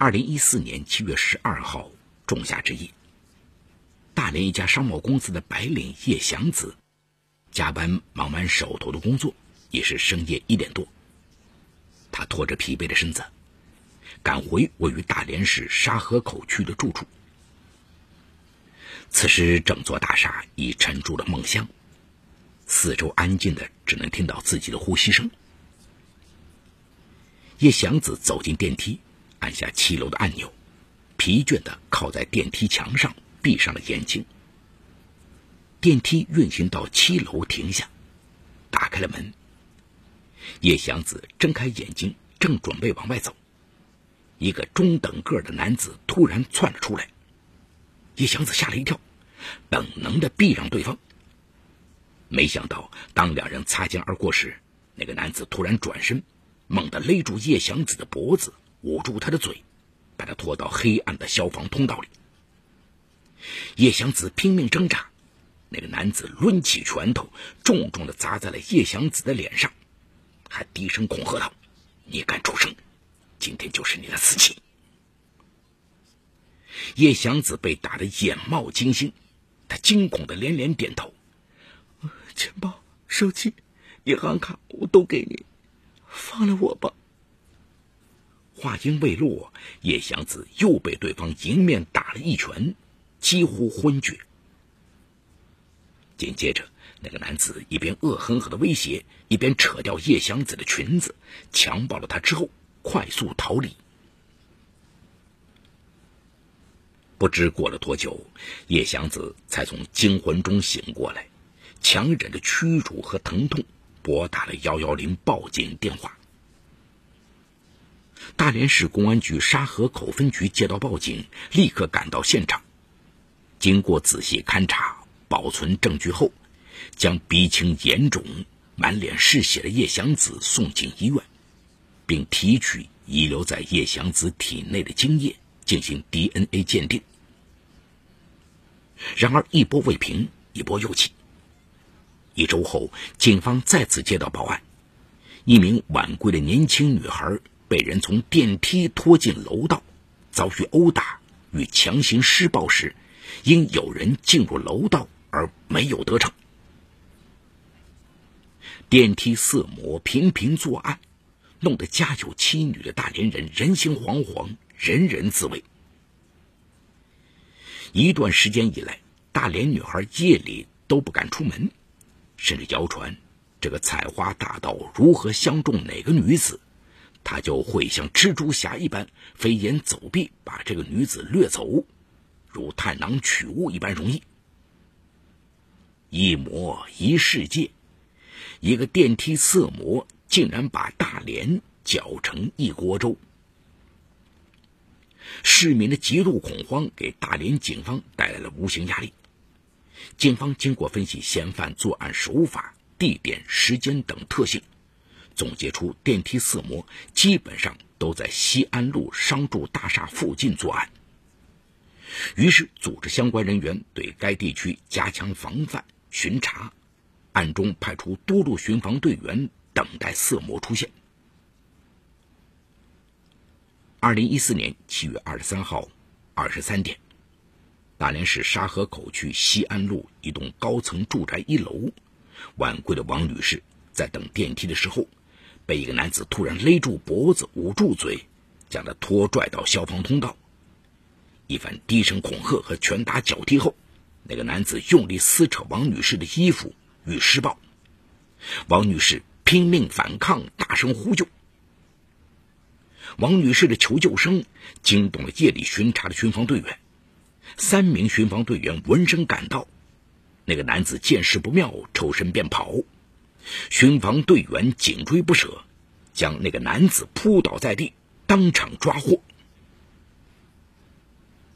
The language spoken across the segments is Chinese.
二零一四年七月十二号仲夏之夜，大连一家商贸公司的白领叶祥子，加班忙完手头的工作，已是深夜一点多。他拖着疲惫的身子，赶回位于大连市沙河口区的住处。此时，整座大厦已沉住了梦乡，四周安静的，只能听到自己的呼吸声。叶祥子走进电梯。按下七楼的按钮，疲倦的靠在电梯墙上，闭上了眼睛。电梯运行到七楼停下，打开了门。叶祥子睁开眼睛，正准备往外走，一个中等个的男子突然窜了出来。叶祥子吓了一跳，本能的避让对方。没想到，当两人擦肩而过时，那个男子突然转身，猛地勒住叶祥子的脖子。捂住他的嘴，把他拖到黑暗的消防通道里。叶祥子拼命挣扎，那个男子抡起拳头，重重的砸在了叶祥子的脸上，还低声恐吓道：“你敢出声，今天就是你的死期。”叶祥子被打得眼冒金星，他惊恐的连连点头：“钱包、手机、银行卡，我都给你，放了我吧。”话音未落，叶祥子又被对方迎面打了一拳，几乎昏厥。紧接着，那个男子一边恶狠狠的威胁，一边扯掉叶祥子的裙子，强暴了她之后，快速逃离。不知过了多久，叶祥子才从惊魂中醒过来，强忍着屈辱和疼痛，拨打了幺幺零报警电话。大连市公安局沙河口分局接到报警，立刻赶到现场。经过仔细勘查、保存证据后，将鼻青眼肿、满脸是血的叶祥子送进医院，并提取遗留在叶祥子体内的精液进行 DNA 鉴定。然而，一波未平，一波又起。一周后，警方再次接到报案，一名晚归的年轻女孩。被人从电梯拖进楼道，遭遇殴打与强行施暴时，因有人进入楼道而没有得逞。电梯色魔频频作案，弄得家有妻女的大连人人心惶惶，人人自危。一段时间以来，大连女孩夜里都不敢出门，甚至谣传这个采花大盗如何相中哪个女子。他就会像蜘蛛侠一般飞檐走壁，把这个女子掠走，如探囊取物一般容易。一魔一世界，一个电梯色魔竟然把大连搅成一锅粥。市民的极度恐慌给大连警方带来了无形压力。警方经过分析嫌犯作案手法、地点、时间等特性。总结出电梯色魔基本上都在西安路商住大厦附近作案，于是组织相关人员对该地区加强防范巡查，暗中派出多路巡防队员等待色魔出现。二零一四年七月二十三号二十三点，大连市沙河口区西安路一栋高层住宅一楼，晚归的王女士在等电梯的时候。被一个男子突然勒住脖子，捂住嘴，将他拖拽到消防通道。一番低声恐吓和拳打脚踢后，那个男子用力撕扯王女士的衣服与施暴。王女士拼命反抗，大声呼救。王女士的求救声惊动了夜里巡查的巡防队员。三名巡防队员闻声赶到，那个男子见势不妙，抽身便跑。巡防队员紧追不舍，将那个男子扑倒在地，当场抓获。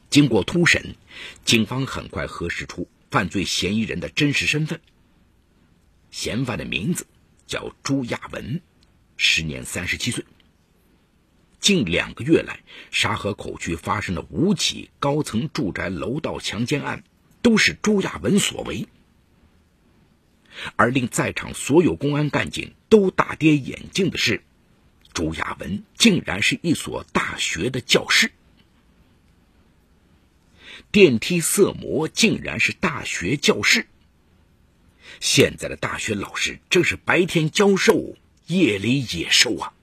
经过突审，警方很快核实出犯罪嫌疑人的真实身份。嫌犯的名字叫朱亚文，时年三十七岁。近两个月来，沙河口区发生的五起高层住宅楼道强奸案，都是朱亚文所为。而令在场所有公安干警都大跌眼镜的是，朱亚文竟然是一所大学的教师，电梯色魔竟然是大学教师。现在的大学老师正是白天教授，夜里野兽啊！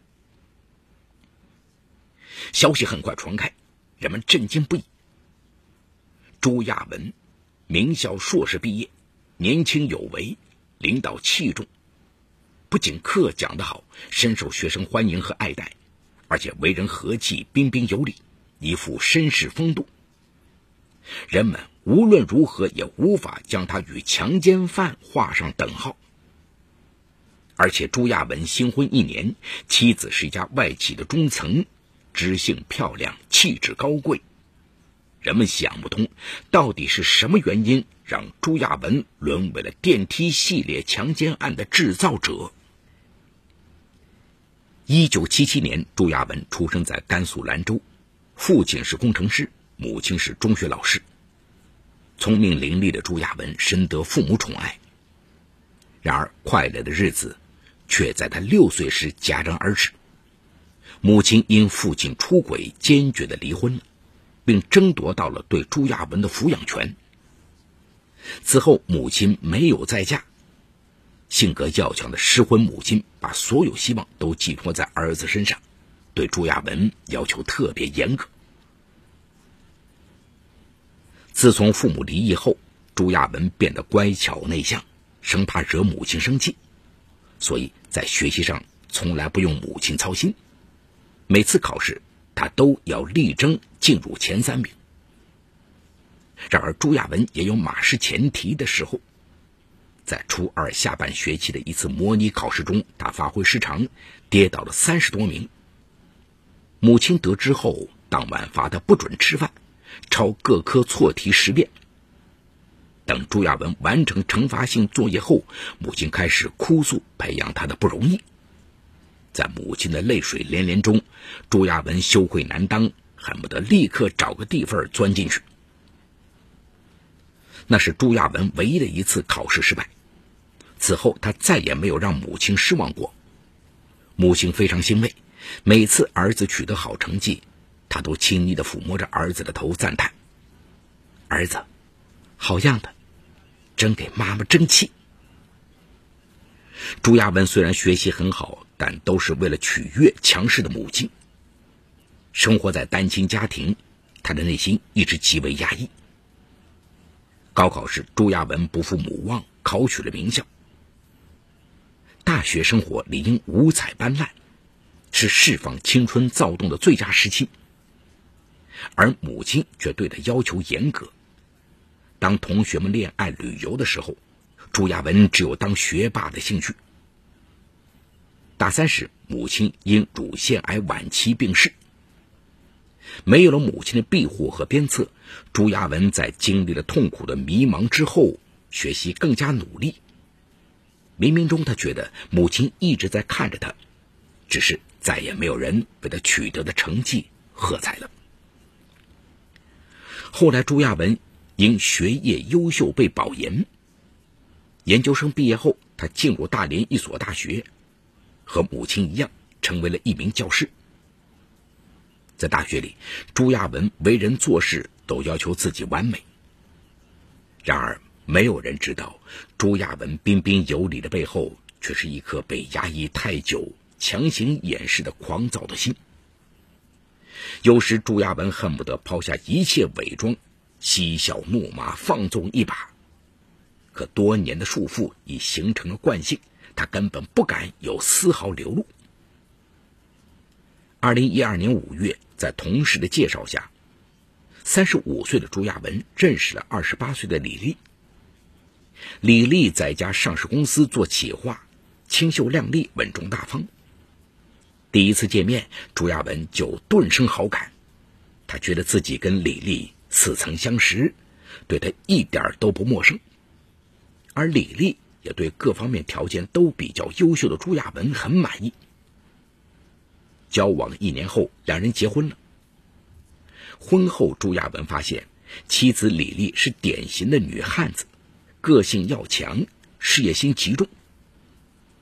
消息很快传开，人们震惊不已。朱亚文，名校硕士毕业，年轻有为，领导器重。不仅课讲得好，深受学生欢迎和爱戴，而且为人和气、彬彬有礼，一副绅士风度。人们无论如何也无法将他与强奸犯画上等号。而且朱亚文新婚一年，妻子是一家外企的中层，知性漂亮，气质高贵。人们想不通，到底是什么原因让朱亚文沦为了电梯系列强奸案的制造者？一九七七年，朱亚文出生在甘肃兰州，父亲是工程师，母亲是中学老师。聪明伶俐的朱亚文深得父母宠爱。然而，快乐的日子却在他六岁时戛然而止。母亲因父亲出轨，坚决的离婚了，并争夺到了对朱亚文的抚养权。此后，母亲没有再嫁。性格较强的失婚母亲把所有希望都寄托在儿子身上，对朱亚文要求特别严格。自从父母离异后，朱亚文变得乖巧内向，生怕惹母亲生气，所以在学习上从来不用母亲操心。每次考试，他都要力争进入前三名。然而，朱亚文也有马失前蹄的时候。在初二下半学期的一次模拟考试中，他发挥失常，跌倒了三十多名。母亲得知后，当晚罚他不准吃饭，抄各科错题十遍。等朱亚文完成惩罚性作业后，母亲开始哭诉培养他的不容易。在母亲的泪水连连中，朱亚文羞愧难当，恨不得立刻找个地缝钻进去。那是朱亚文唯一的一次考试失败。此后，他再也没有让母亲失望过。母亲非常欣慰，每次儿子取得好成绩，他都亲昵的抚摸着儿子的头，赞叹：“儿子，好样的，真给妈妈争气。”朱亚文虽然学习很好，但都是为了取悦强势的母亲。生活在单亲家庭，他的内心一直极为压抑。高考时，朱亚文不负母望，考取了名校。大学生活理应五彩斑斓，是释放青春躁动的最佳时期。而母亲却对他要求严格。当同学们恋爱、旅游的时候，朱亚文只有当学霸的兴趣。大三时，母亲因乳腺癌晚期病逝。没有了母亲的庇护和鞭策，朱亚文在经历了痛苦的迷茫之后，学习更加努力。冥冥中，他觉得母亲一直在看着他，只是再也没有人为他取得的成绩喝彩了。后来，朱亚文因学业优秀被保研。研究生毕业后，他进入大连一所大学，和母亲一样，成为了一名教师。在大学里，朱亚文为人做事都要求自己完美。然而，没有人知道，朱亚文彬彬有礼的背后，却是一颗被压抑太久、强行掩饰的狂躁的心。有时，朱亚文恨不得抛下一切伪装，嬉笑怒骂，放纵一把。可多年的束缚已形成了惯性，他根本不敢有丝毫流露。二零一二年五月，在同事的介绍下，三十五岁的朱亚文认识了二十八岁的李丽。李丽在一家上市公司做企划，清秀靓丽，稳重大方。第一次见面，朱亚文就顿生好感。他觉得自己跟李丽似曾相识，对她一点都不陌生。而李丽也对各方面条件都比较优秀的朱亚文很满意。交往一年后，两人结婚了。婚后，朱亚文发现妻子李丽是典型的女汉子。个性要强，事业心极重。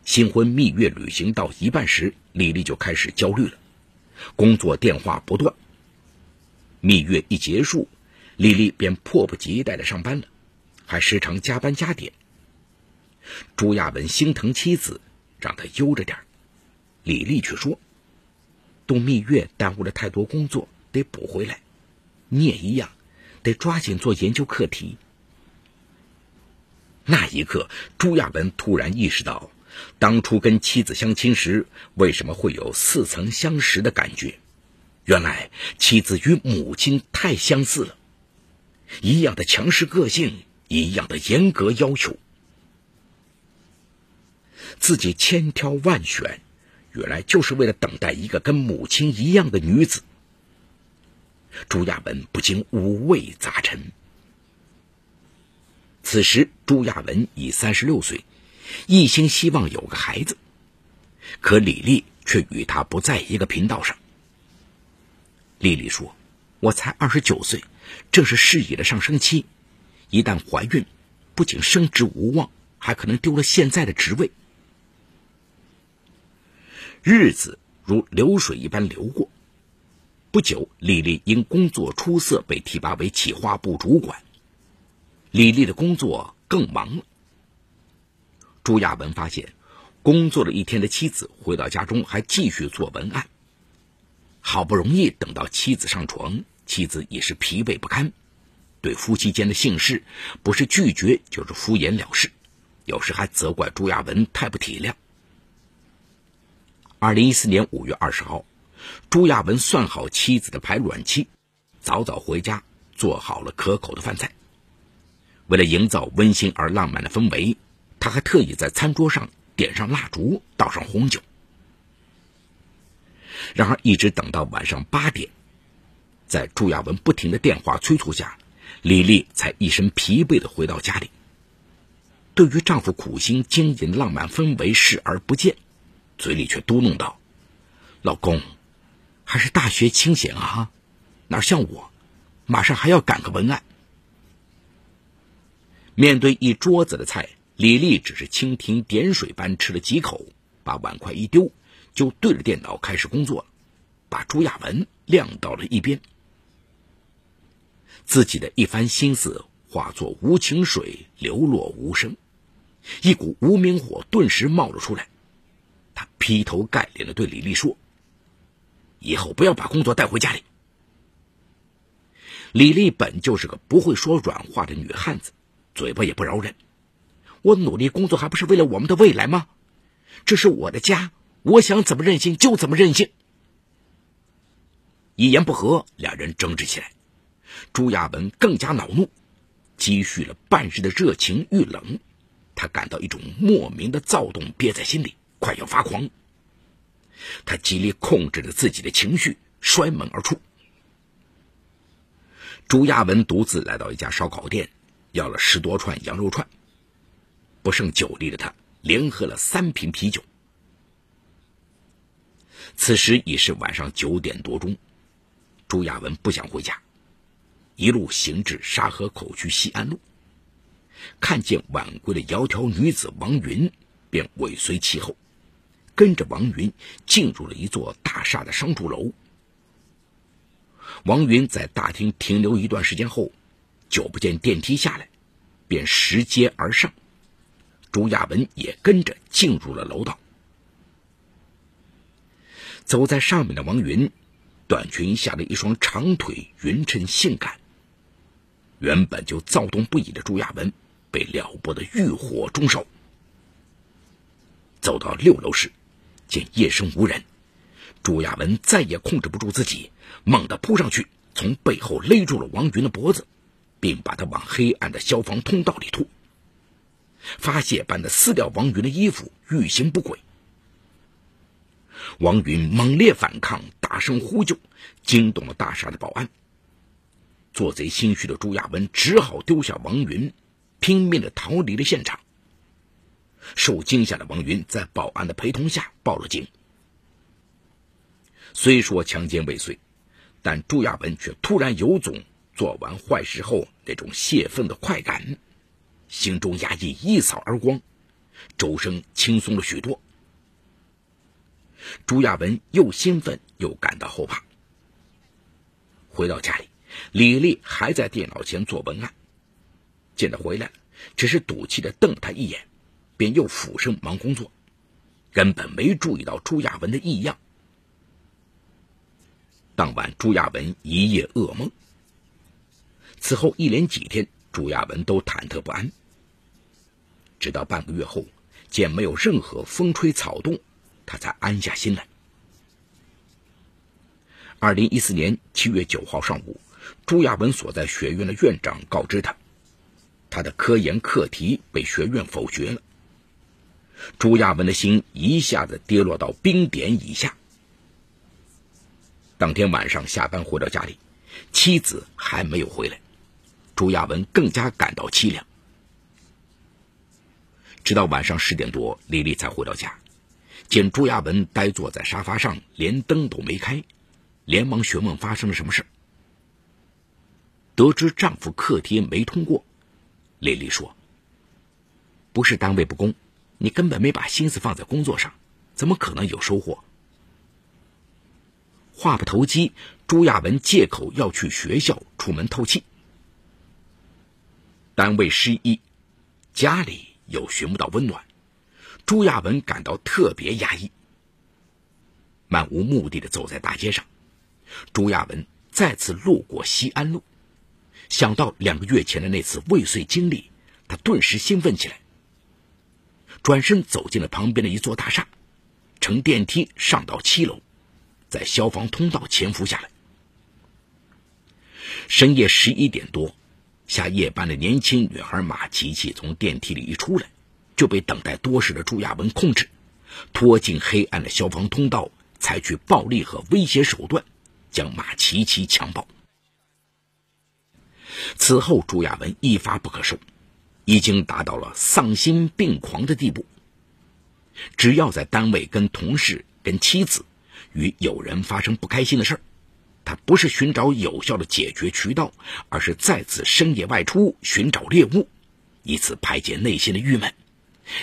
新婚蜜月旅行到一半时，李丽就开始焦虑了，工作电话不断。蜜月一结束，李丽便迫不及待的上班了，还时常加班加点。朱亚文心疼妻子，让她悠着点李丽却说：“度蜜月耽误了太多工作，得补回来。你也一样，得抓紧做研究课题。”那一刻，朱亚文突然意识到，当初跟妻子相亲时，为什么会有似曾相识的感觉？原来妻子与母亲太相似了，一样的强势个性，一样的严格要求。自己千挑万选，原来就是为了等待一个跟母亲一样的女子。朱亚文不禁五味杂陈。此时，朱亚文已三十六岁，一心希望有个孩子，可李丽却与他不在一个频道上。丽丽说：“我才二十九岁，正是事业的上升期，一旦怀孕，不仅升职无望，还可能丢了现在的职位。”日子如流水一般流过，不久，李丽因工作出色被提拔为企划部主管。李丽的工作更忙了。朱亚文发现，工作了一天的妻子回到家中还继续做文案。好不容易等到妻子上床，妻子已是疲惫不堪，对夫妻间的性事，不是拒绝就是敷衍了事，有时还责怪朱亚文太不体谅。二零一四年五月二十号，朱亚文算好妻子的排卵期，早早回家做好了可口的饭菜。为了营造温馨而浪漫的氛围，他还特意在餐桌上点上蜡烛，倒上红酒。然而，一直等到晚上八点，在朱亚文不停的电话催促下，李丽才一身疲惫的回到家里。对于丈夫苦心经营的浪漫氛围视而不见，嘴里却嘟哝道：“老公，还是大学清闲啊，哪像我，马上还要赶个文案。”面对一桌子的菜，李丽只是蜻蜓点水般吃了几口，把碗筷一丢。就对着电脑开始工作，把朱亚文晾到了一边。自己的一番心思化作无情水，流落无声。一股无名火顿时冒了出来。他劈头盖脸的对李丽说：“以后不要把工作带回家里。”李丽本就是个不会说软话的女汉子，嘴巴也不饶人。我努力工作还不是为了我们的未来吗？这是我的家。我想怎么任性就怎么任性。一言不合，两人争执起来。朱亚文更加恼怒，积蓄了半日的热情遇冷，他感到一种莫名的躁动憋在心里，快要发狂。他极力控制着自己的情绪，摔门而出。朱亚文独自来到一家烧烤店，要了十多串羊肉串。不胜酒力的他，连喝了三瓶啤酒。此时已是晚上九点多钟，朱亚文不想回家，一路行至沙河口区西安路，看见晚归的窈窕女子王云，便尾随其后，跟着王云进入了一座大厦的商住楼。王云在大厅停留一段时间后，久不见电梯下来，便拾阶而上，朱亚文也跟着进入了楼道。走在上面的王云，短裙下的一双长腿匀称性感。原本就躁动不已的朱亚文，被撩拨的欲火中烧。走到六楼时，见夜深无人，朱亚文再也控制不住自己，猛地扑上去，从背后勒住了王云的脖子，并把他往黑暗的消防通道里拖，发泄般的撕掉王云的衣服，欲行不轨。王云猛烈反抗，大声呼救，惊动了大厦的保安。做贼心虚的朱亚文只好丢下王云，拼命的逃离了现场。受惊吓的王云在保安的陪同下报了警。虽说强奸未遂，但朱亚文却突然有种做完坏事后那种泄愤的快感，心中压抑一扫而光，周身轻松了许多。朱亚文又兴奋又感到后怕。回到家里，李丽还在电脑前做文案，见他回来，只是赌气的瞪他一眼，便又俯身忙工作，根本没注意到朱亚文的异样。当晚，朱亚文一夜噩梦。此后一连几天，朱亚文都忐忑不安。直到半个月后，见没有任何风吹草动，他才安下心来。二零一四年七月九号上午，朱亚文所在学院的院长告知他，他的科研课题被学院否决了。朱亚文的心一下子跌落到冰点以下。当天晚上下班回到家里，妻子还没有回来，朱亚文更加感到凄凉。直到晚上十点多，丽丽才回到家，见朱亚文呆坐在沙发上，连灯都没开，连忙询问发生了什么事。得知丈夫课题没通过，丽丽说：“不是单位不公，你根本没把心思放在工作上，怎么可能有收获？”话不投机，朱亚文借口要去学校出门透气。单位失意，家里又寻不到温暖，朱亚文感到特别压抑。漫无目的的走在大街上，朱亚文再次路过西安路，想到两个月前的那次未遂经历，他顿时兴奋起来。转身走进了旁边的一座大厦，乘电梯上到七楼。在消防通道潜伏下来。深夜十一点多，下夜班的年轻女孩马琪琪从电梯里一出来，就被等待多时的朱亚文控制，拖进黑暗的消防通道，采取暴力和威胁手段，将马琪琪强暴。此后，朱亚文一发不可收，已经达到了丧心病狂的地步。只要在单位跟同事、跟妻子。与友人发生不开心的事儿，他不是寻找有效的解决渠道，而是再次深夜外出寻找猎物，以此排解内心的郁闷，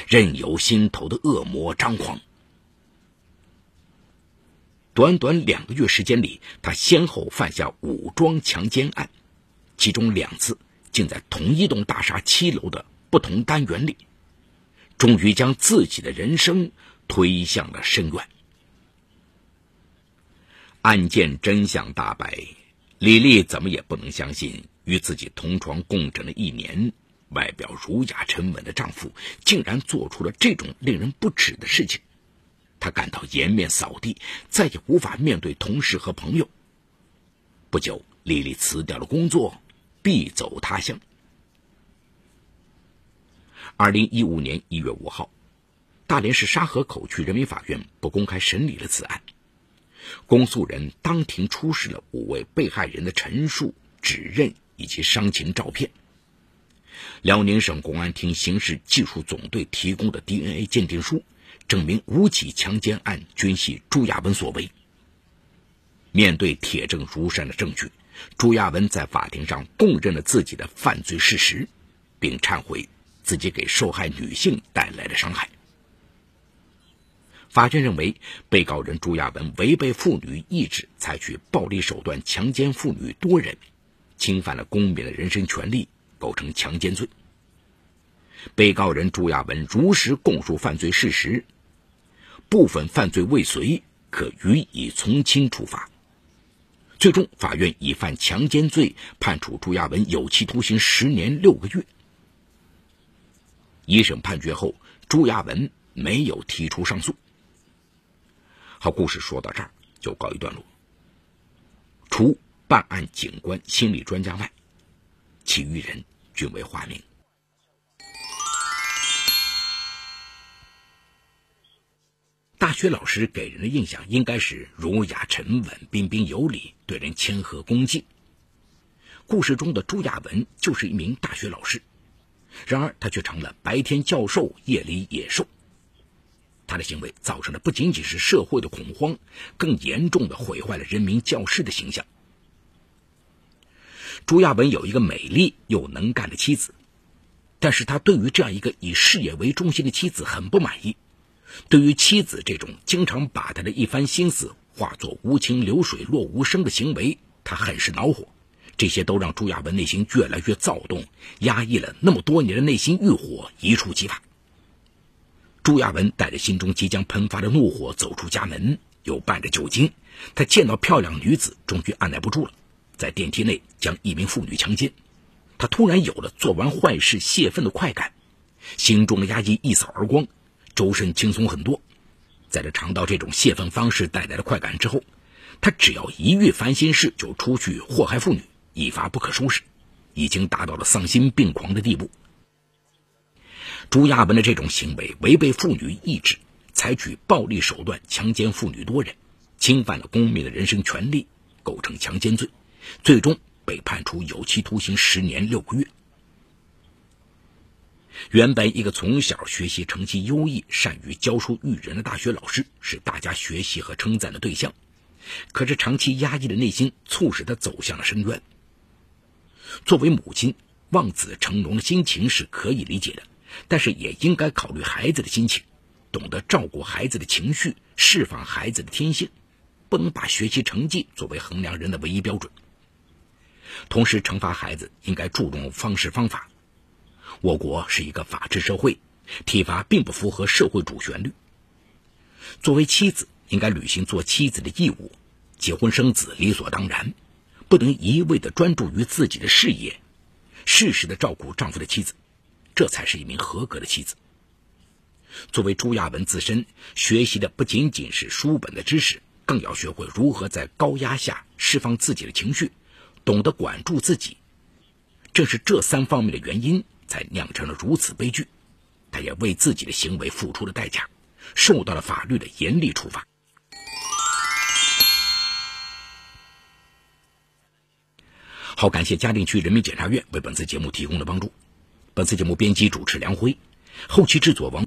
任由心头的恶魔张狂。短短两个月时间里，他先后犯下武装强奸案，其中两次竟在同一栋大厦七楼的不同单元里，终于将自己的人生推向了深渊。案件真相大白，李丽怎么也不能相信，与自己同床共枕了一年、外表儒雅沉稳的丈夫，竟然做出了这种令人不齿的事情。她感到颜面扫地，再也无法面对同事和朋友。不久，丽丽辞掉了工作，必走他乡。二零一五年一月五号，大连市沙河口区人民法院不公开审理了此案。公诉人当庭出示了五位被害人的陈述、指认以及伤情照片。辽宁省公安厅刑事技术总队提供的 DNA 鉴定书，证明五起强奸案均系朱亚文所为。面对铁证如山的证据，朱亚文在法庭上供认了自己的犯罪事实，并忏悔自己给受害女性带来的伤害。法院认为，被告人朱亚文违背妇女意志，采取暴力手段强奸妇女多人，侵犯了公民的人身权利，构成强奸罪。被告人朱亚文如实供述犯罪事实，部分犯罪未遂，可予以从轻处罚。最终，法院以犯强奸罪判处朱亚文有期徒刑十年六个月。一审判决后，朱亚文没有提出上诉。好，故事说到这儿就告一段落。除办案警官、心理专家外，其余人均为化名。大学老师给人的印象应该是儒雅沉稳、彬彬有礼，对人谦和恭敬。故事中的朱亚文就是一名大学老师，然而他却成了白天教授、夜里野兽。他的行为造成的不仅仅是社会的恐慌，更严重的毁坏了人民教师的形象。朱亚文有一个美丽又能干的妻子，但是他对于这样一个以事业为中心的妻子很不满意，对于妻子这种经常把他的一番心思化作无情流水落无声的行为，他很是恼火。这些都让朱亚文内心越来越躁动，压抑了那么多年的内心欲火一触即发。朱亚文带着心中即将喷发的怒火走出家门，又伴着酒精，他见到漂亮女子，终于按耐不住了，在电梯内将一名妇女强奸。他突然有了做完坏事泄愤的快感，心中的压抑一扫而光，周身轻松很多。在这尝到这种泄愤方式带来的快感之后，他只要一遇烦心事，就出去祸害妇女。一发不可收拾，已经达到了丧心病狂的地步。朱亚文的这种行为违背妇女意志，采取暴力手段强奸妇女多人，侵犯了公民的人身权利，构成强奸罪，最终被判处有期徒刑十年六个月。原本一个从小学习成绩优异、善于教书育人的大学老师，是大家学习和称赞的对象，可是长期压抑的内心，促使他走向了深渊。作为母亲，望子成龙的心情是可以理解的，但是也应该考虑孩子的心情，懂得照顾孩子的情绪，释放孩子的天性，不能把学习成绩作为衡量人的唯一标准。同时，惩罚孩子应该注重方式方法。我国是一个法治社会，体罚并不符合社会主旋律。作为妻子，应该履行做妻子的义务，结婚生子理所当然。不能一味的专注于自己的事业，适时的照顾丈夫的妻子，这才是一名合格的妻子。作为朱亚文自身学习的不仅仅是书本的知识，更要学会如何在高压下释放自己的情绪，懂得管住自己。正是这三方面的原因，才酿成了如此悲剧。他也为自己的行为付出了代价，受到了法律的严厉处罚。好，感谢嘉定区人民检察院为本次节目提供的帮助。本次节目编辑主持梁辉，后期制作王。